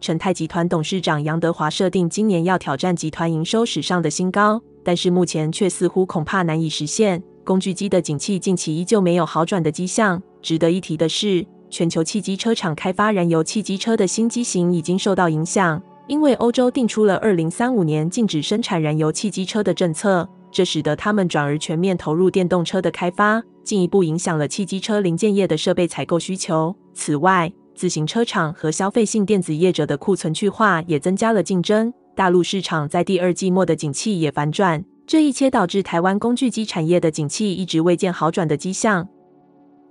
成泰集团董事长杨德华设定今年要挑战集团营收史上的新高，但是目前却似乎恐怕难以实现。工具机的景气近期依旧没有好转的迹象。值得一提的是，全球汽机车厂开发燃油汽机车的新机型已经受到影响，因为欧洲定出了二零三五年禁止生产燃油汽机车的政策，这使得他们转而全面投入电动车的开发，进一步影响了汽机车零件业的设备采购需求。此外，自行车厂和消费性电子业者的库存去化也增加了竞争。大陆市场在第二季末的景气也反转，这一切导致台湾工具机产业的景气一直未见好转的迹象。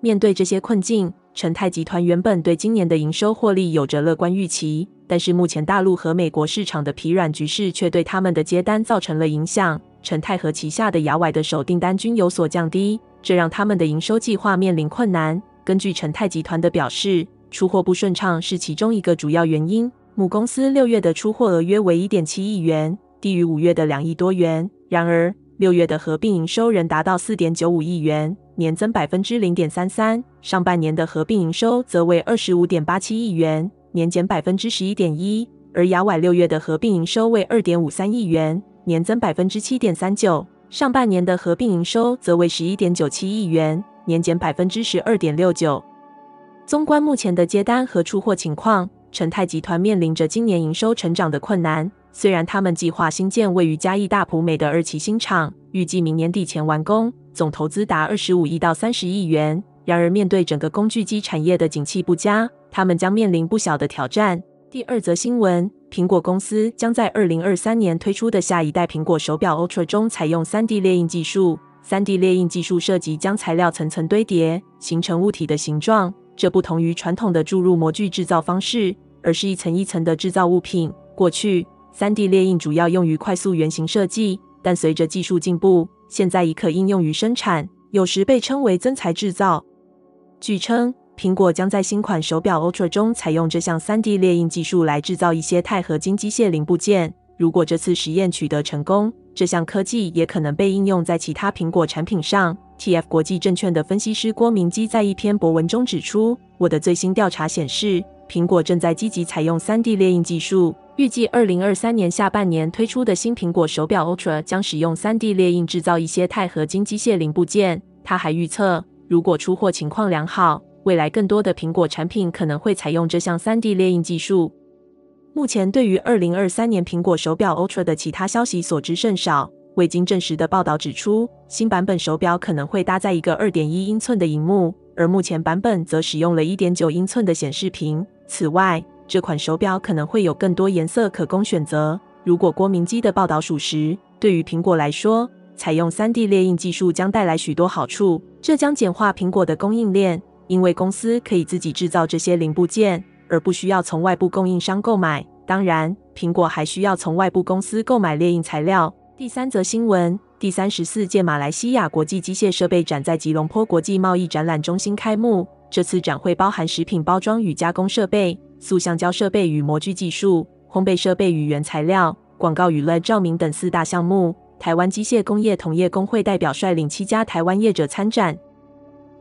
面对这些困境，成泰集团原本对今年的营收获利有着乐观预期，但是目前大陆和美国市场的疲软局势却对他们的接单造成了影响。成泰和旗下的亚崴的手订单均有所降低，这让他们的营收计划面临困难。根据成泰集团的表示，出货不顺畅是其中一个主要原因。母公司六月的出货额约为一点七亿元，低于五月的两亿多元。然而，六月的合并营收仍达到四点九五亿元，年增百分之零点三三。上半年的合并营收则为二十五点八七亿元，年减百分之十一点一。而雅崴六月的合并营收为二点五三亿元，年增百分之七点三九。上半年的合并营收则为十一点九七亿元，年减百分之十二点六九。纵观目前的接单和出货情况，成泰集团面临着今年营收成长的困难。虽然他们计划新建位于嘉义大埔美的二期新厂，预计明年底前完工，总投资达二十五亿到三十亿元。然而，面对整个工具机产业的景气不佳，他们将面临不小的挑战。第二则新闻：苹果公司将在二零二三年推出的下一代苹果手表 Ultra 中采用三 D 列印技术。三 D 列印技术涉及将材料层层堆叠，形成物体的形状。这不同于传统的注入模具制造方式，而是一层一层的制造物品。过去，3D 列印主要用于快速原型设计，但随着技术进步，现在已可应用于生产，有时被称为增材制造。据称，苹果将在新款手表 Ultra 中采用这项 3D 列印技术来制造一些钛合金机械零部件。如果这次实验取得成功，这项科技也可能被应用在其他苹果产品上。TF 国际证券的分析师郭明基在一篇博文中指出：“我的最新调查显示，苹果正在积极采用 3D 列印技术。预计2023年下半年推出的新苹果手表 Ultra 将使用 3D 列印制造一些钛合金机械零部件。”他还预测，如果出货情况良好，未来更多的苹果产品可能会采用这项 3D 列印技术。目前，对于2023年苹果手表 Ultra 的其他消息所知甚少。未经证实的报道指出，新版本手表可能会搭载一个二点一英寸的荧幕，而目前版本则使用了一点九英寸的显示屏。此外，这款手表可能会有更多颜色可供选择。如果郭明基的报道属实，对于苹果来说，采用 3D 列印技术将带来许多好处。这将简化苹果的供应链，因为公司可以自己制造这些零部件，而不需要从外部供应商购买。当然，苹果还需要从外部公司购买列印材料。第三则新闻：第三十四届马来西亚国际机械设备展在吉隆坡国际贸易展览中心开幕。这次展会包含食品包装与加工设备、塑橡胶设备与模具技术、烘焙设备与原材料、广告与 LED 照明等四大项目。台湾机械工业同业公会代表率领七家台湾业者参展。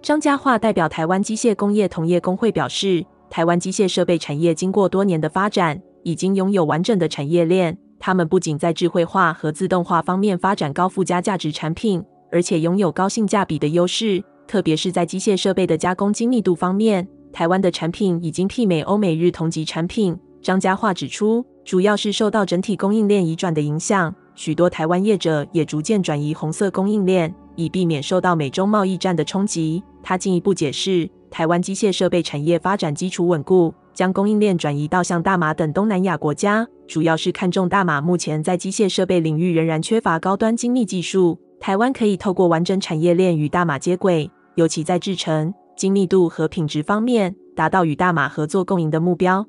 张家化代表台湾机械工业同业公会表示，台湾机械设备产业经过多年的发展，已经拥有完整的产业链。他们不仅在智慧化和自动化方面发展高附加价值产品，而且拥有高性价比的优势。特别是在机械设备的加工精密度方面，台湾的产品已经媲美欧美日同级产品。张家化指出，主要是受到整体供应链移转的影响，许多台湾业者也逐渐转移红色供应链，以避免受到美中贸易战的冲击。他进一步解释，台湾机械设备产业发展基础稳固。将供应链转移到像大马等东南亚国家，主要是看中大马目前在机械设备领域仍然缺乏高端精密技术。台湾可以透过完整产业链与大马接轨，尤其在制程、精密度和品质方面，达到与大马合作共赢的目标。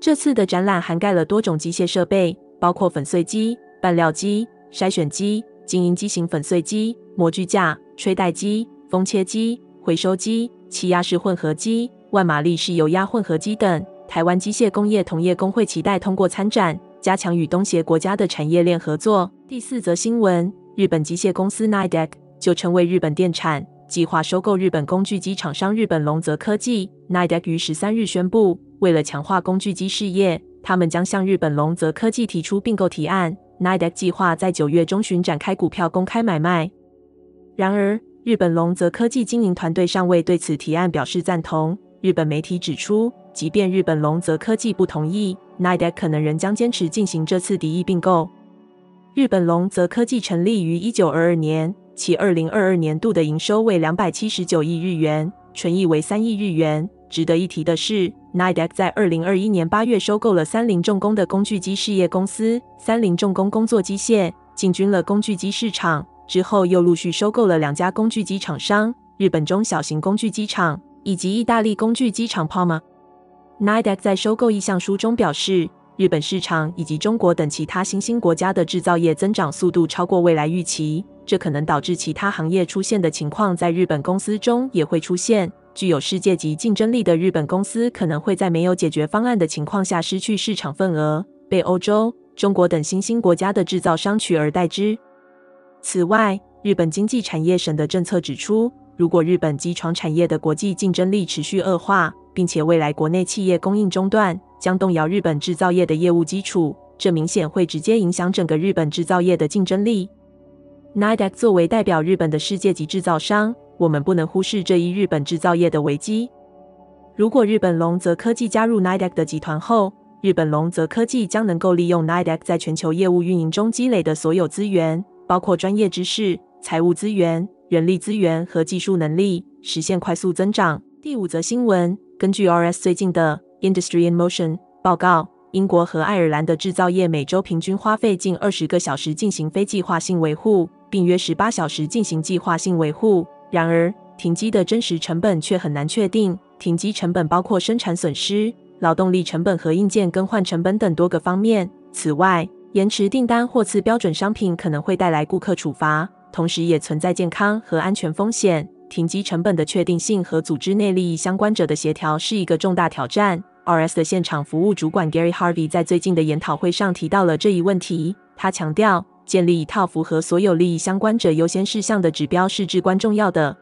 这次的展览涵盖了多种机械设备，包括粉碎机、拌料机、筛选机、精英机型粉碎机、模具架、吹带机、风切机、回收机、气压式混合机、万马力式油压混合机等。台湾机械工业同业公会期待通过参展，加强与东协国家的产业链合作。第四则新闻：日本机械公司 Nidec 就称为日本电产。计划收购日本工具机厂商日本龙泽科技。Nidec 于十三日宣布，为了强化工具机事业，他们将向日本龙泽科技提出并购提案。Nidec 计划在九月中旬展开股票公开买卖。然而，日本龙泽科技经营团队尚未对此提案表示赞同。日本媒体指出，即便日本龙泽科技不同意，Nidec 可能仍将坚持进行这次敌意并购。日本龙泽科技成立于一九二二年。其二零二二年度的营收为两百七十九亿日元，纯益为三亿日元。值得一提的是，Nidec 在二零二一年八月收购了三菱重工的工具机事业公司三菱重工工作机械，进军了工具机市场。之后又陆续收购了两家工具机厂商：日本中小型工具机厂以及意大利工具机厂 Palma。Nidec 在收购意向书中表示，日本市场以及中国等其他新兴国家的制造业增长速度超过未来预期。这可能导致其他行业出现的情况，在日本公司中也会出现。具有世界级竞争力的日本公司可能会在没有解决方案的情况下失去市场份额，被欧洲、中国等新兴国家的制造商取而代之。此外，日本经济产业省的政策指出，如果日本机床产业的国际竞争力持续恶化，并且未来国内企业供应中断，将动摇日本制造业的业务基础，这明显会直接影响整个日本制造业的竞争力。Nidec 作为代表日本的世界级制造商，我们不能忽视这一日本制造业的危机。如果日本龙泽科技加入 Nidec 的集团后，日本龙泽科技将能够利用 Nidec 在全球业务运营中积累的所有资源，包括专业知识、财务资源、人力资源和技术能力，实现快速增长。第五则新闻，根据 RS 最近的 Industry in Motion 报告。英国和爱尔兰的制造业每周平均花费近二十个小时进行非计划性维护，并约十八小时进行计划性维护。然而，停机的真实成本却很难确定。停机成本包括生产损失、劳动力成本和硬件更换成本等多个方面。此外，延迟订单或次标准商品可能会带来顾客处罚，同时也存在健康和安全风险。停机成本的确定性和组织内利益相关者的协调是一个重大挑战。RS 的现场服务主管 Gary Harvey 在最近的研讨会上提到了这一问题。他强调，建立一套符合所有利益相关者优先事项的指标是至关重要的。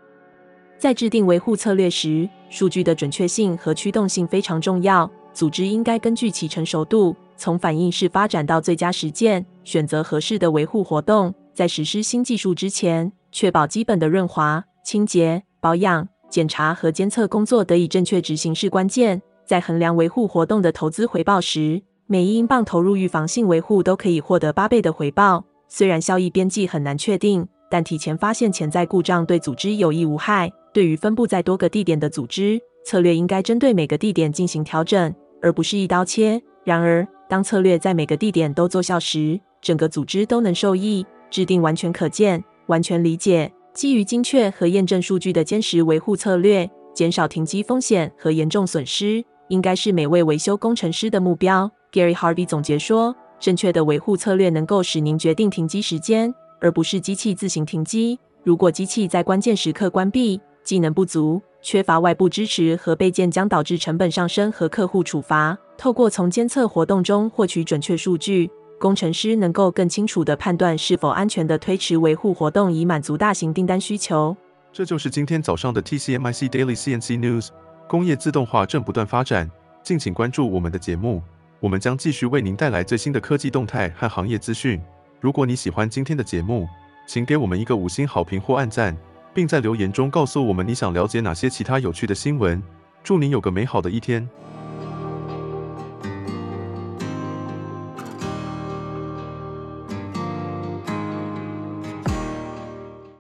在制定维护策略时，数据的准确性和驱动性非常重要。组织应该根据其成熟度，从反应式发展到最佳实践，选择合适的维护活动。在实施新技术之前，确保基本的润滑、清洁、保养、检查和监测工作得以正确执行是关键。在衡量维护活动的投资回报时，每一英镑投入预防性维护都可以获得八倍的回报。虽然效益边际很难确定，但提前发现潜在故障对组织有益无害。对于分布在多个地点的组织，策略应该针对每个地点进行调整，而不是一刀切。然而，当策略在每个地点都奏效时，整个组织都能受益。制定完全可见、完全理解、基于精确和验证数据的坚实维护策略，减少停机风险和严重损失。应该是每位维修工程师的目标。Gary Harvey 总结说：“正确的维护策略能够使您决定停机时间，而不是机器自行停机。如果机器在关键时刻关闭，技能不足、缺乏外部支持和备件，将导致成本上升和客户处罚。透过从监测活动中获取准确数据，工程师能够更清楚地判断是否安全地推迟维护活动，以满足大型订单需求。”这就是今天早上的 TCMIC Daily CNC News。工业自动化正不断发展，敬请关注我们的节目，我们将继续为您带来最新的科技动态和行业资讯。如果你喜欢今天的节目，请给我们一个五星好评或按赞，并在留言中告诉我们你想了解哪些其他有趣的新闻。祝您有个美好的一天！